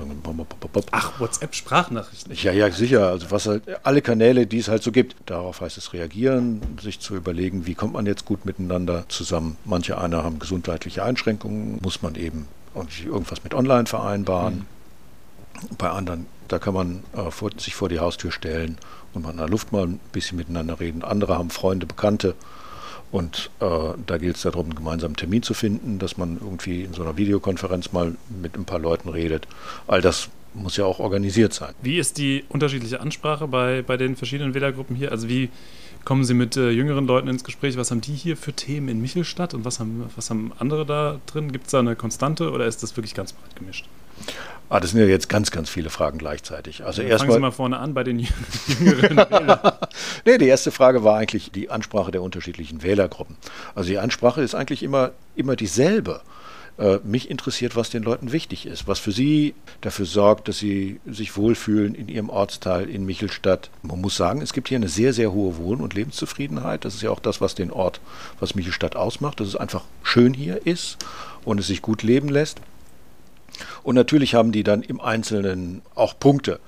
Ach, WhatsApp-Sprachnachrichten? Ja, ja, sicher. Also was halt, alle Kanäle, die es halt so gibt. Darauf heißt es reagieren, sich zu überlegen, wie kommt man jetzt gut miteinander zusammen. Manche einer haben gesundheitliche Einschränkungen, muss man eben irgendwas mit online vereinbaren. Mhm. Bei anderen, da kann man äh, vor, sich vor die Haustür stellen und mal in der Luft mal ein bisschen miteinander reden. Andere haben Freunde, Bekannte und äh, da gilt es darum, einen gemeinsamen Termin zu finden, dass man irgendwie in so einer Videokonferenz mal mit ein paar Leuten redet. All das muss ja auch organisiert sein. Wie ist die unterschiedliche Ansprache bei, bei den verschiedenen Wählergruppen hier? Also wie kommen Sie mit äh, jüngeren Leuten ins Gespräch? Was haben die hier für Themen in Michelstadt und was haben, was haben andere da drin? Gibt es da eine Konstante oder ist das wirklich ganz breit gemischt? Ah, das sind ja jetzt ganz, ganz viele Fragen gleichzeitig. Also ja, erstmal. Fangen Sie mal vorne an bei den (laughs) jüngeren Wählern. (laughs) nee, die erste Frage war eigentlich die Ansprache der unterschiedlichen Wählergruppen. Also die Ansprache ist eigentlich immer, immer dieselbe. Äh, mich interessiert, was den Leuten wichtig ist, was für sie dafür sorgt, dass sie sich wohlfühlen in ihrem Ortsteil in Michelstadt. Man muss sagen, es gibt hier eine sehr, sehr hohe Wohn- und Lebenszufriedenheit. Das ist ja auch das, was den Ort, was Michelstadt ausmacht, dass es einfach schön hier ist und es sich gut leben lässt. Und natürlich haben die dann im Einzelnen auch Punkte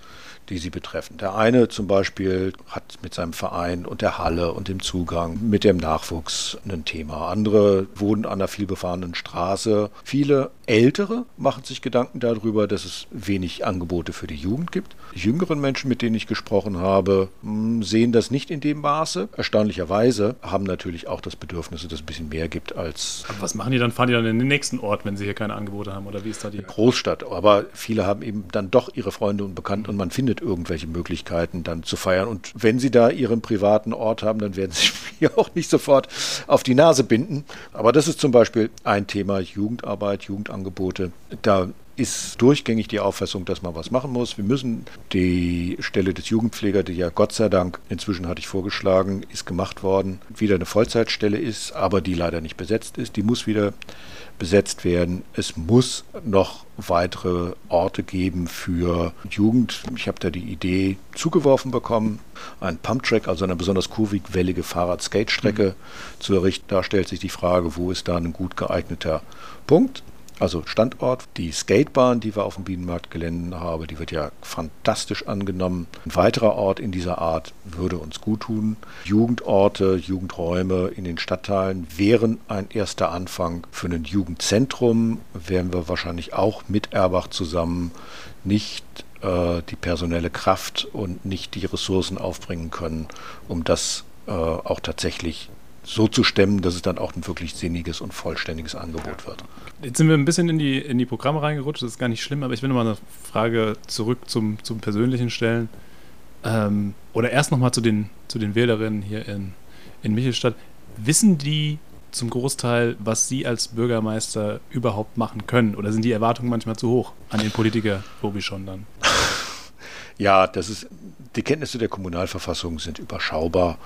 die sie betreffen. Der eine zum Beispiel hat mit seinem Verein und der Halle und dem Zugang mit dem Nachwuchs ein Thema. Andere wohnen an einer vielbefahrenen Straße. Viele Ältere machen sich Gedanken darüber, dass es wenig Angebote für die Jugend gibt. Die jüngeren Menschen, mit denen ich gesprochen habe, hm, sehen das nicht in dem Maße. Erstaunlicherweise haben natürlich auch das Bedürfnis, dass es ein bisschen mehr gibt als. Aber was machen die dann? Fahren die dann in den nächsten Ort, wenn sie hier keine Angebote haben? Oder wie ist da die? Großstadt. Aber viele haben eben dann doch ihre Freunde und Bekannte und man findet findet irgendwelche Möglichkeiten dann zu feiern. Und wenn sie da ihren privaten Ort haben, dann werden sie (laughs) mir auch nicht sofort auf die Nase binden. Aber das ist zum Beispiel ein Thema Jugendarbeit, Jugendangebote. Da ist durchgängig die Auffassung, dass man was machen muss. Wir müssen die Stelle des Jugendpflegers, die ja Gott sei Dank, inzwischen hatte ich vorgeschlagen, ist gemacht worden, wieder eine Vollzeitstelle ist, aber die leider nicht besetzt ist. Die muss wieder besetzt werden. Es muss noch weitere Orte geben für Jugend. Ich habe da die Idee zugeworfen bekommen, einen Pumptrack, also eine besonders kurvig-wellige Fahrrad-Skate-Strecke mhm. zu errichten. Da stellt sich die Frage, wo ist da ein gut geeigneter Punkt? Also Standort, die Skatebahn, die wir auf dem Bienenmarktgelände haben, die wird ja fantastisch angenommen. Ein weiterer Ort in dieser Art würde uns gut tun. Jugendorte, Jugendräume in den Stadtteilen wären ein erster Anfang für ein Jugendzentrum. Werden wir wahrscheinlich auch mit Erbach zusammen nicht äh, die personelle Kraft und nicht die Ressourcen aufbringen können, um das äh, auch tatsächlich so zu stemmen, dass es dann auch ein wirklich sinniges und vollständiges Angebot wird. Jetzt sind wir ein bisschen in die, in die Programme reingerutscht, das ist gar nicht schlimm, aber ich will nochmal eine Frage zurück zum, zum persönlichen stellen. Ähm, oder erst nochmal zu den, zu den Wählerinnen hier in, in Michelstadt. Wissen die zum Großteil, was sie als Bürgermeister überhaupt machen können? Oder sind die Erwartungen manchmal zu hoch an den Politiker, Bobi schon dann? (laughs) Ja, das ist, die Kenntnisse der Kommunalverfassung sind überschaubar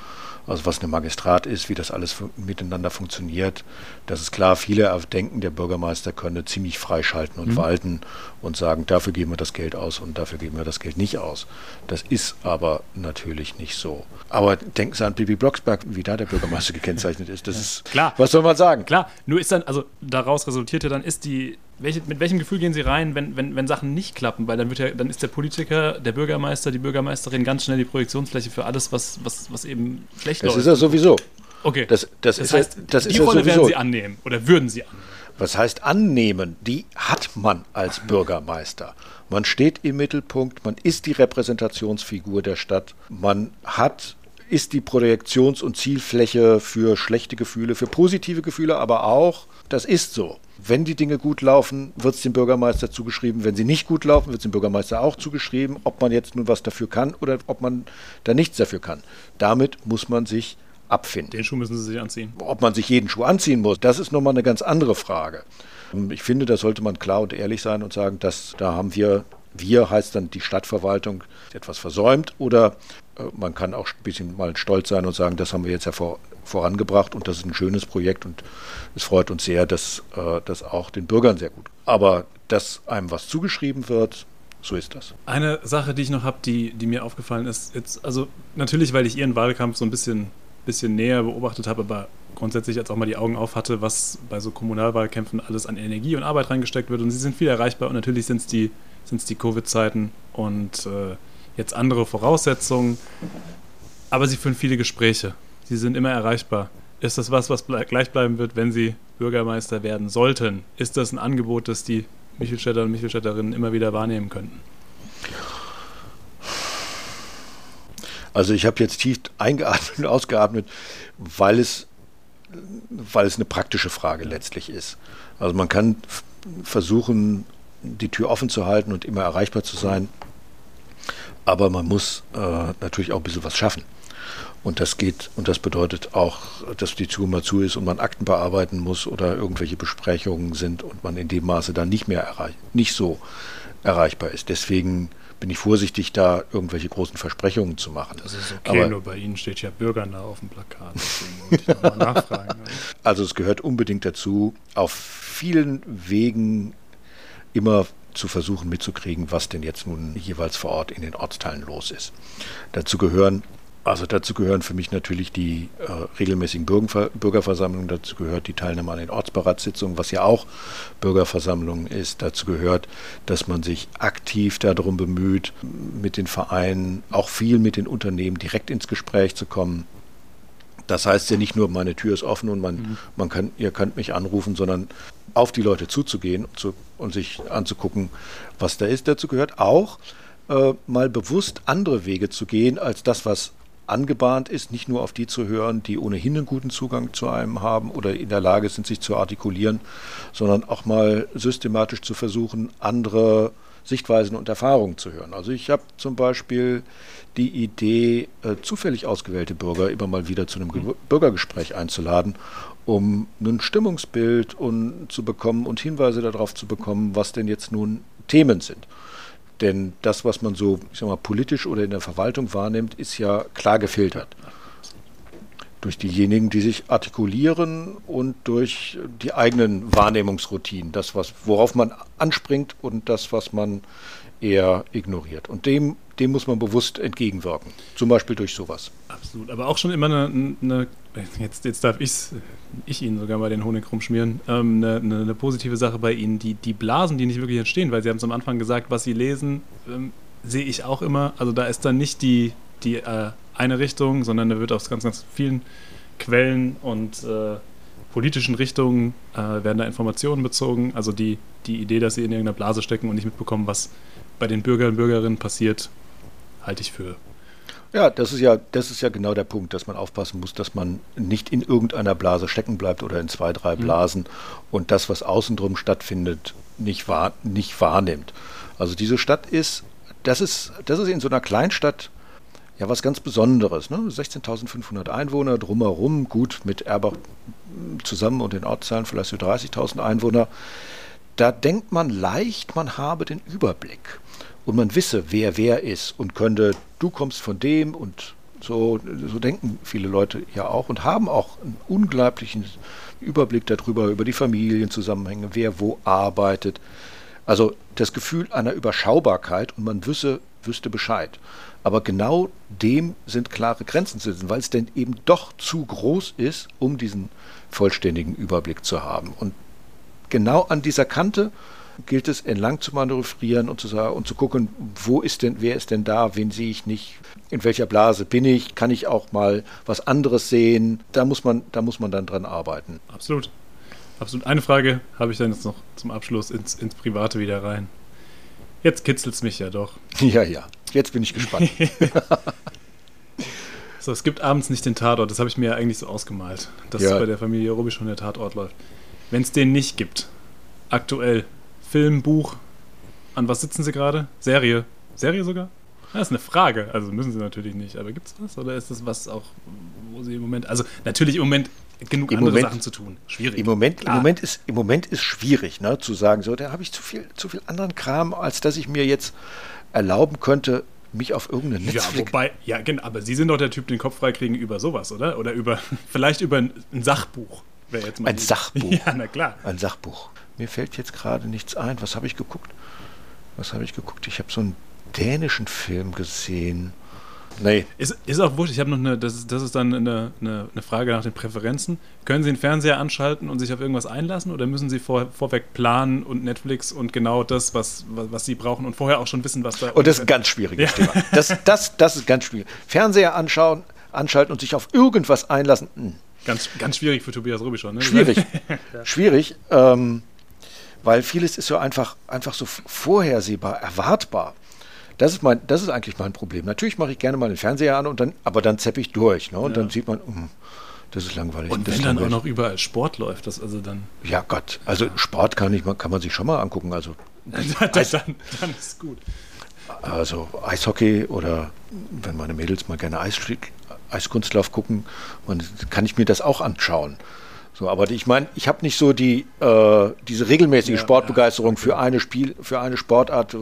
also was ein Magistrat ist, wie das alles miteinander funktioniert. Das ist klar, viele denken, der Bürgermeister könne ziemlich freischalten und mhm. walten und sagen, dafür geben wir das Geld aus und dafür geben wir das Geld nicht aus. Das ist aber natürlich nicht so. Aber denken Sie an Bibi Blocksberg, wie da der Bürgermeister (laughs) gekennzeichnet ist. Das ja. ist klar. Was soll man sagen? Klar, nur ist dann, also daraus resultiert ja dann, ist die welche, mit welchem Gefühl gehen Sie rein, wenn, wenn, wenn Sachen nicht klappen? Weil dann, wird ja, dann ist der Politiker, der Bürgermeister, die Bürgermeisterin ganz schnell die Projektionsfläche für alles, was, was, was eben schlecht läuft. Das ist ja sowieso. Okay. Das, das, das heißt, ja, das die Rolle ja werden Sie annehmen oder würden Sie annehmen? Was heißt annehmen? Die hat man als Bürgermeister. Man steht im Mittelpunkt, man ist die Repräsentationsfigur der Stadt, man hat ist die Projektions- und Zielfläche für schlechte Gefühle, für positive Gefühle, aber auch, das ist so. Wenn die Dinge gut laufen, wird es dem Bürgermeister zugeschrieben. Wenn sie nicht gut laufen, wird es dem Bürgermeister auch zugeschrieben, ob man jetzt nun was dafür kann oder ob man da nichts dafür kann. Damit muss man sich abfinden. Den Schuh müssen Sie sich anziehen. Ob man sich jeden Schuh anziehen muss, das ist nochmal eine ganz andere Frage. Ich finde, da sollte man klar und ehrlich sein und sagen, dass da haben wir, wir heißt dann die Stadtverwaltung, etwas versäumt oder äh, man kann auch ein bisschen mal stolz sein und sagen, das haben wir jetzt hervor, vorangebracht und das ist ein schönes Projekt und es freut uns sehr, dass äh, das auch den Bürgern sehr gut. Aber dass einem was zugeschrieben wird, so ist das. Eine Sache, die ich noch habe, die, die mir aufgefallen ist, jetzt, also natürlich, weil ich Ihren Wahlkampf so ein bisschen, bisschen näher beobachtet habe, aber grundsätzlich jetzt auch mal die Augen auf hatte, was bei so Kommunalwahlkämpfen alles an Energie und Arbeit reingesteckt wird. Und sie sind viel erreichbar und natürlich sind es die, die Covid-Zeiten und äh, jetzt andere Voraussetzungen. Aber sie führen viele Gespräche. Sie sind immer erreichbar. Ist das was, was gleich bleiben wird, wenn Sie Bürgermeister werden sollten? Ist das ein Angebot, das die Michelstädter und Michelstädterinnen immer wieder wahrnehmen könnten? Also ich habe jetzt tief eingeatmet und ausgeatmet, weil es, weil es eine praktische Frage letztlich ist. Also man kann versuchen, die Tür offen zu halten und immer erreichbar zu sein, aber man muss äh, natürlich auch ein bisschen was schaffen. Und das geht, und das bedeutet auch, dass die Tür mal zu ist und man Akten bearbeiten muss oder irgendwelche Besprechungen sind und man in dem Maße dann nicht mehr erreicht, nicht so erreichbar ist. Deswegen bin ich vorsichtig, da irgendwelche großen Versprechungen zu machen. Das ist okay, Aber, nur bei Ihnen steht ja Bürgernah auf dem Plakat. (laughs) Also es gehört unbedingt dazu, auf vielen Wegen immer zu versuchen mitzukriegen, was denn jetzt nun jeweils vor Ort in den Ortsteilen los ist. Dazu gehören also dazu gehören für mich natürlich die äh, regelmäßigen Bürger, Bürgerversammlungen, dazu gehört die Teilnahme an den Ortsberatssitzungen, was ja auch Bürgerversammlungen ist. Dazu gehört, dass man sich aktiv darum bemüht, mit den Vereinen, auch viel mit den Unternehmen direkt ins Gespräch zu kommen. Das heißt ja nicht nur, meine Tür ist offen und man, mhm. man kann, ihr könnt mich anrufen, sondern auf die Leute zuzugehen und, zu, und sich anzugucken, was da ist. Dazu gehört auch, äh, mal bewusst andere Wege zu gehen als das, was angebahnt ist, nicht nur auf die zu hören, die ohnehin einen guten Zugang zu einem haben oder in der Lage sind, sich zu artikulieren, sondern auch mal systematisch zu versuchen, andere Sichtweisen und Erfahrungen zu hören. Also ich habe zum Beispiel die Idee, äh, zufällig ausgewählte Bürger immer mal wieder zu einem Ge Bürgergespräch einzuladen, um ein Stimmungsbild und, zu bekommen und Hinweise darauf zu bekommen, was denn jetzt nun Themen sind. Denn das, was man so ich sag mal, politisch oder in der Verwaltung wahrnimmt, ist ja klar gefiltert. Durch diejenigen, die sich artikulieren und durch die eigenen Wahrnehmungsroutinen. Das, was, worauf man anspringt und das, was man eher ignoriert. Und dem, dem muss man bewusst entgegenwirken. Zum Beispiel durch sowas. Absolut. Aber auch schon immer eine, eine jetzt, jetzt darf ich's, ich Ihnen sogar mal den Honig rumschmieren, ähm, eine, eine, eine, positive Sache bei Ihnen. Die, die Blasen, die nicht wirklich entstehen, weil Sie haben es am Anfang gesagt, was Sie lesen, ähm, sehe ich auch immer. Also da ist dann nicht die, die äh, eine Richtung, sondern da wird aus ganz, ganz vielen Quellen und äh, politischen Richtungen äh, werden da Informationen bezogen. Also die, die Idee, dass Sie in irgendeiner Blase stecken und nicht mitbekommen, was bei den Bürgern und Bürgerinnen passiert, halte ich für ja, das ist ja, das ist ja genau der Punkt, dass man aufpassen muss, dass man nicht in irgendeiner Blase stecken bleibt oder in zwei, drei mhm. Blasen mhm. und das, was außen drum stattfindet, nicht, wahr, nicht wahrnimmt. Also diese Stadt ist, das ist, das ist in so einer Kleinstadt ja was ganz Besonderes. Ne? 16.500 Einwohner drumherum, gut mit Erbach zusammen und den Ortszahlen vielleicht so 30.000 Einwohner. Da denkt man leicht, man habe den Überblick und man wisse, wer wer ist und könnte, du kommst von dem und so, so denken viele Leute ja auch und haben auch einen unglaublichen Überblick darüber, über die Familienzusammenhänge, wer wo arbeitet. Also das Gefühl einer Überschaubarkeit und man wüsste, wüsste Bescheid. Aber genau dem sind klare Grenzen zu setzen, weil es denn eben doch zu groß ist, um diesen vollständigen Überblick zu haben. Und genau an dieser Kante gilt es entlang zu manövrieren und zu sagen und zu gucken, wo ist denn, wer ist denn da, wen sehe ich nicht, in welcher Blase bin ich, kann ich auch mal was anderes sehen. Da muss man, da muss man dann dran arbeiten. Absolut. Absolut. Eine Frage habe ich dann jetzt noch zum Abschluss ins, ins Private wieder rein. Jetzt kitzelt es mich ja doch. (laughs) Ja, ja. Jetzt bin ich gespannt. (laughs) (laughs) so, es gibt abends nicht den Tatort. Das habe ich mir ja eigentlich so ausgemalt, dass ja. bei der Familie Rubi schon der Tatort läuft. Wenn es den nicht gibt, aktuell, Film, Buch. An was sitzen Sie gerade? Serie. Serie sogar? Das ist eine Frage. Also müssen Sie natürlich nicht. Aber gibt es was? Oder ist das was auch, wo Sie im Moment. Also natürlich im Moment genug Im andere Moment, Sachen zu tun. Schwierig. Im Moment, im Moment, ist, im Moment ist schwierig, ne, zu sagen, so, da habe ich zu viel, zu viel anderen Kram, als dass ich mir jetzt erlauben könnte, mich auf irgendeine Netzwerk... Ja, wobei, ja, genau, aber Sie sind doch der Typ, den Kopf freikriegen über sowas, oder? Oder über, (laughs) vielleicht über ein, ein Sachbuch. ein (laughs) Sachbuch. Ja, na klar. Ein Sachbuch. Mir fällt jetzt gerade nichts ein. Was habe ich geguckt? Was habe ich geguckt? Ich habe so einen dänischen Film gesehen. Nee. Ist, ist auch wurscht. Ich habe noch eine, das ist, das ist dann eine, eine, eine, Frage nach den Präferenzen. Können Sie den Fernseher anschalten und sich auf irgendwas einlassen oder müssen Sie vor, vorweg planen und Netflix und genau das, was, was, was Sie brauchen und vorher auch schon wissen, was da. Und das ist ein ganz schwieriges ja. Thema. Das, das, das ist ganz schwierig. Fernseher anschauen, anschalten und sich auf irgendwas einlassen. Hm. Ganz, ganz schwierig für Tobias Rubischon. Ne? Schwierig. (laughs) ja. Schwierig. Ähm, weil vieles ist so einfach, einfach so vorhersehbar, erwartbar. Das ist, mein, das ist eigentlich mein Problem. Natürlich mache ich gerne mal den Fernseher an, und dann, aber dann zeppe ich durch. Ne? Und ja. dann sieht man, um, das ist langweilig. Und wenn dann auch noch überall Sport läuft, das also dann. Ja Gott, also ja. Sport kann, ich, kann man sich schon mal angucken. Also, (laughs) dann, dann, dann ist gut. Also Eishockey oder wenn meine Mädels mal gerne Eis, Eiskunstlauf gucken, kann ich mir das auch anschauen. So, aber ich meine, ich habe nicht so die äh, diese regelmäßige ja, Sportbegeisterung ja, für eine Spiel, für eine Sportart,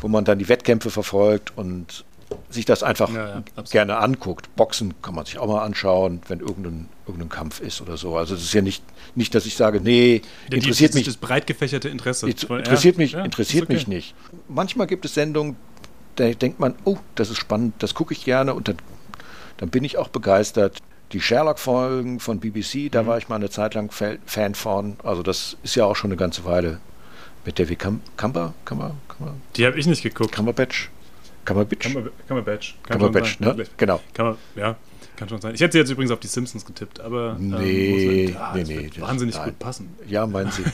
wo man dann die Wettkämpfe verfolgt und sich das einfach ja, gerne anguckt. Boxen kann man sich auch mal anschauen, wenn irgendein, irgendein Kampf ist oder so. Also es ist ja nicht, nicht, dass ich sage, nee, die, interessiert die, mich. Das breit gefächerte Interesse. Interessiert mich, interessiert okay. mich nicht. Manchmal gibt es Sendungen, da denkt man, oh, das ist spannend, das gucke ich gerne und dann, dann bin ich auch begeistert die Sherlock-Folgen von BBC, da mhm. war ich mal eine Zeit lang Fan von. Also das ist ja auch schon eine ganze Weile mit David Cumber. Cumber? Cumber? Die habe ich nicht geguckt. Cumberbatch? Cumberbatch? Cumberbatch. Cumberbatch, ne? Genau. Man, ja, kann schon sein. Ich hätte jetzt übrigens auf die Simpsons getippt, aber. Ähm, nee, man, ah, nee, nee. Wahnsinnig gut passen. Ja, meinen Sie?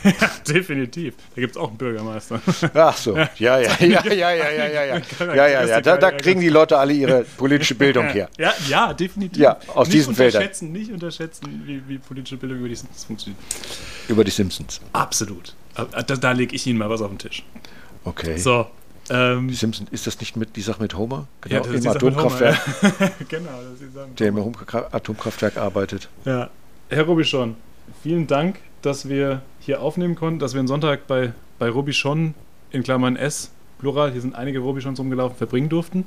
(laughs) Definitiv. Da gibt es auch einen Bürgermeister. Ach so. Ja, ja, ja, ja, ja, ja, ja, ja. Ja, (laughs) ja, ja. Da, da kriegen die Leute alle ihre politische Bildung her. Ja, ja, definitiv. Ja, aus nicht diesen Feldern. Nicht unterschätzen, wie, wie politische Bildung über die Simpsons funktioniert. Über die Simpsons. Absolut. Da, da lege ich Ihnen mal was auf den Tisch. Okay. So. Ähm, Die Simpson, ist das nicht mit die Sache mit Homer? Genau, ja, das im mit Homer, Atomkraftwerk, ja. (laughs) genau, das ist der im Atomkraftwerk arbeitet. Ja. Herr Robichon, vielen Dank, dass wir hier aufnehmen konnten, dass wir einen Sonntag bei, bei Robichon in Klammern S, Plural, hier sind einige Robichons rumgelaufen, verbringen durften.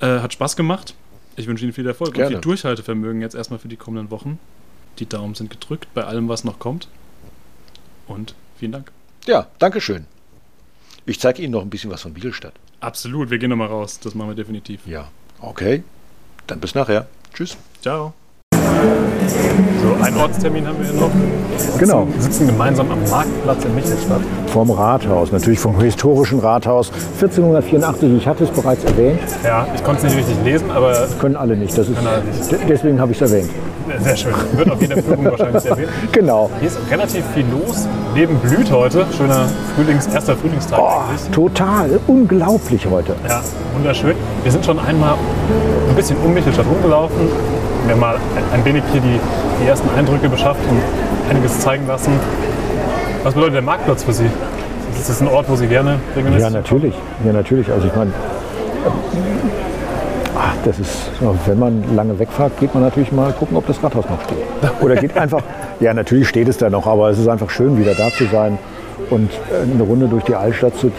Äh, hat Spaß gemacht. Ich wünsche Ihnen viel Erfolg Gerne. und viel Durchhaltevermögen jetzt erstmal für die kommenden Wochen. Die Daumen sind gedrückt bei allem, was noch kommt. Und vielen Dank. Ja, Dankeschön. Ich zeige Ihnen noch ein bisschen was von Wiedelstadt. Absolut, wir gehen nochmal raus. Das machen wir definitiv. Ja. Okay. Dann bis nachher. Tschüss. Ciao. So, einen Ortstermin haben wir hier noch. Genau. Wir sitzen gemeinsam am Marktplatz in Michelstadt. Vom Rathaus, natürlich vom historischen Rathaus 1484. Ich hatte es bereits erwähnt, Ja, ich konnte es nicht richtig lesen, aber können alle nicht. Das ist, Können alle nicht. de- Deswegen habe ich es erwähnt. sehr schön. Wird auf jeder Führung wahrscheinlich erwähnt. Genau. Hier ist relativ viel los. Leben blüht heute. Schöner Frühlings, erster Frühlingstag Oh, total. Unglaublich heute. Ja, wunderschön. Wir sind schon einmal ein bisschen um Michelstadt rumgelaufen. Wir haben mal ein wenig hier die, die ersten Eindrücke beschafft und einiges zeigen lassen. Was bedeutet der Marktplatz für Sie? Ist das ein Ort, wo Sie gerne regelmäßig Ja, natürlich. Ja, natürlich. Also ich meine, ach, das ist, wenn man lange wegfahrt, geht man natürlich mal gucken, ob das Rathaus noch steht. Oder geht (laughs) einfach, ja, natürlich steht es da noch, aber es ist einfach schön, wieder da zu sein und äh, eine Runde durch die Altstadt zu,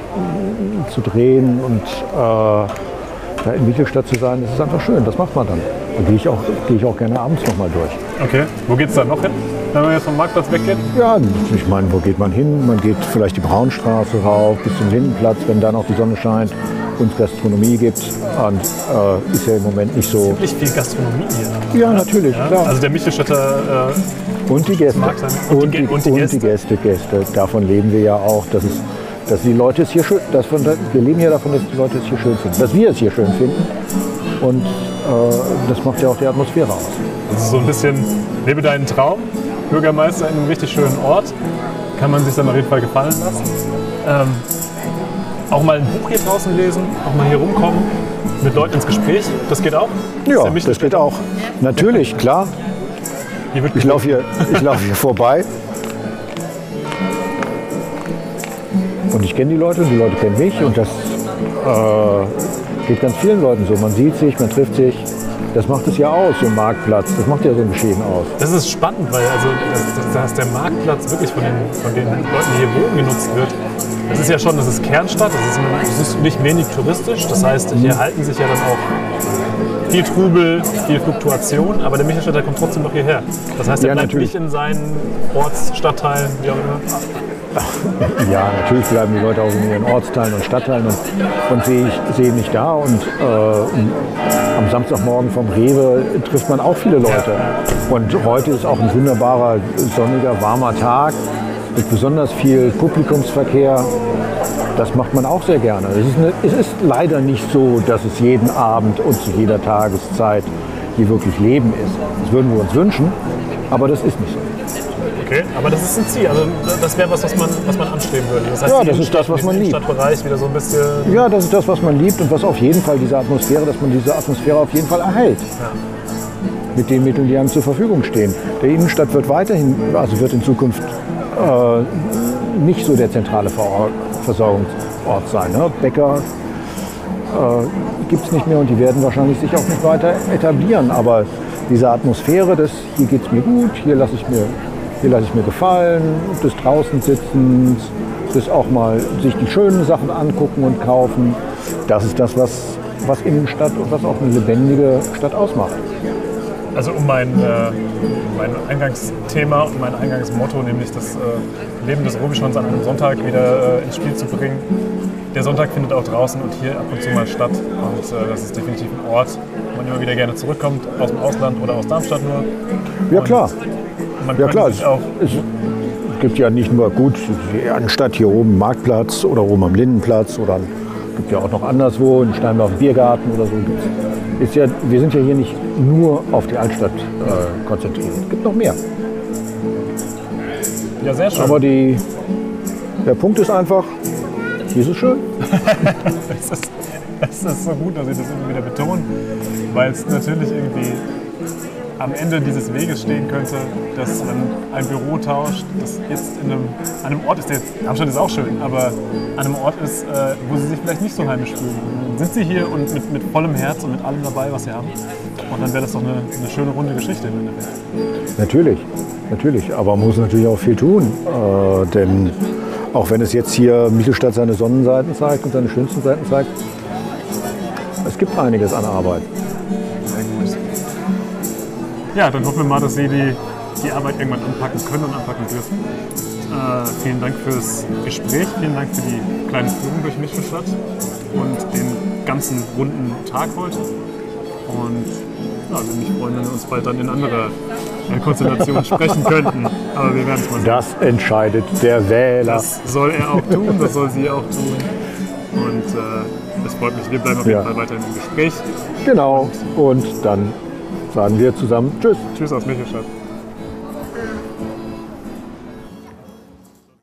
zu drehen und äh, da in Mittelstadt zu sein, das ist einfach schön. Das macht man dann. Da gehe ich auch, gehe ich auch gerne abends noch mal durch. Okay. Wo geht es dann noch hin, wenn man jetzt vom Marktplatz weggeht? Ja, ich meine, wo geht man hin? Man geht vielleicht die Braunstraße rauf bis zum Lindenplatz, wenn da noch die Sonne scheint und es Gastronomie gibt. Und äh, ist ja im Moment nicht so. Nicht viel Gastronomie hier. Ja, natürlich, klar. Also der Michelstädter äh, und die Gäste. sein. Und, die, und, die, Gäste. Gäste, Gäste. Davon leben wir ja auch, dass, es, dass die Leute es hier schön, dass von, wir leben ja davon, dass die Leute es hier schön finden, dass wir es hier schön finden. Und das macht ja auch die Atmosphäre aus. Das ist so ein bisschen, lebe deinen Traum, Bürgermeister in einem richtig schönen Ort. Kann man sich dann auf jeden Fall gefallen lassen. Ähm, auch mal ein Buch hier draußen lesen, auch mal hier rumkommen, mit Leuten ins Gespräch, das geht auch. Ja, Michel- das geht auch. Natürlich, klar. Ich laufe hier, ich lauf hier (laughs) vorbei. Und ich kenne die Leute und die Leute kennen mich. Und das äh, geht ganz vielen Leuten so. Man sieht sich, man trifft sich. Das macht es ja aus, so ein Marktplatz. Das macht ja so ein Geschehen aus. Das ist spannend, weil also, dass, dass der Marktplatz wirklich von den, von den Leuten, die hier wohnen, genutzt wird. Das ist ja schon, das ist Kernstadt, das ist, das ist nicht wenig touristisch. Das heißt, hier halten sich ja dann auch viel Trubel, viel Fluktuation, aber der Michelstädter kommt trotzdem noch hierher. Das heißt, er Ja, bleibt natürlich. nicht in seinen Orts-, Stadtteilen, wie auch immer. (laughs) Ja, natürlich bleiben die Leute auch in ihren Ortsteilen und Stadtteilen und, und sehe ich sehe mich da. Und äh, am Samstagmorgen vom Rewe trifft man auch viele Leute. Und heute ist auch ein wunderbarer, sonniger, warmer Tag mit besonders viel Publikumsverkehr. Das macht man auch sehr gerne. Es ist, eine, es ist leider nicht so, dass es jeden Abend und zu jeder Tageszeit hier wirklich Leben ist. Das würden wir uns wünschen, aber das ist nicht so. Okay, aber das ist ein Ziel. Also das wäre was, was man, was man anstreben würde. Das heißt, Ja, das ist das, was man liebt. Innenstadtbereich wieder so ein bisschen. Ja, das ist das, was man liebt und was auf jeden Fall diese Atmosphäre, dass man diese Atmosphäre auf jeden Fall erhält. Mit den Mitteln, die einem zur Verfügung stehen. Der Innenstadt wird weiterhin, also wird in Zukunft äh, nicht so der zentrale Ver Versorgungsort sein. Ne? Bäcker äh, gibt es nicht mehr und die werden wahrscheinlich sich auch nicht weiter etablieren. Aber diese Atmosphäre, des, hier geht es mir gut, hier lasse ich mir hier lasse ich mir gefallen, des draußen sitzens, des auch mal sich die schönen Sachen angucken und kaufen. Das ist das, was, was Innenstadt und was auch eine lebendige Stadt ausmacht. Also um mein, äh, mein Eingangsthema und mein Eingangsmotto, nämlich das äh, Leben des Robichons an einem Sonntag wieder äh, ins Spiel zu bringen. Der Sonntag findet auch draußen und hier ab und zu mal statt. Und äh, das ist definitiv ein Ort, wo man immer wieder gerne zurückkommt, aus dem Ausland oder aus Darmstadt nur. Ja Und klar, Man ja klar. Es, es gibt ja nicht nur gut, die Anstatt hier oben am Marktplatz oder oben am Lindenplatz oder gibt ja auch noch anderswo, in Steinbach Biergarten oder so. Ist ja, wir sind ja hier nicht nur auf die Altstadt äh, konzentriert. Es gibt noch mehr. ja sehr schön. Aber die, der Punkt ist einfach, hier ist es schön. (laughs) Es ist, es ist so gut, dass Sie das immer wieder betonen, weil es natürlich irgendwie am Ende dieses Weges stehen könnte, dass man ein Büro tauscht, das jetzt in einem, an einem Ort ist, der Darmstadt ist auch schön, aber an einem Ort ist, äh, wo sie sich vielleicht nicht so heimisch fühlen. Dann sind sie hier und mit, mit vollem Herz und mit allem dabei, was sie haben. Und dann wäre das doch eine, eine schöne runde Geschichte im Endeffekt. Natürlich, natürlich. Aber man muss natürlich auch viel tun. Äh, denn auch wenn es jetzt hier Michelstadt seine Sonnenseiten zeigt und seine schönsten Seiten zeigt, es gibt einiges an Arbeit. Ja, dann hoffen wir mal, dass Sie die, die Arbeit irgendwann anpacken können und anpacken dürfen. Äh, vielen Dank fürs Gespräch, vielen Dank für die kleine Führung durch Michelstadt und den ganzen runden Tag heute. Und ja, würde mich freuen, wenn wir uns bald dann in anderer Konstellation sprechen könnten. Aber wir werden es mal sehen. Das entscheidet der Wähler. Das soll er auch tun, das soll sie auch tun. Und äh, es freut mich, wir bleiben auf jeden Ja. Fall weiterhin im Gespräch. Genau. Und dann sagen wir zusammen Tschüss. Tschüss aus Michelstadt.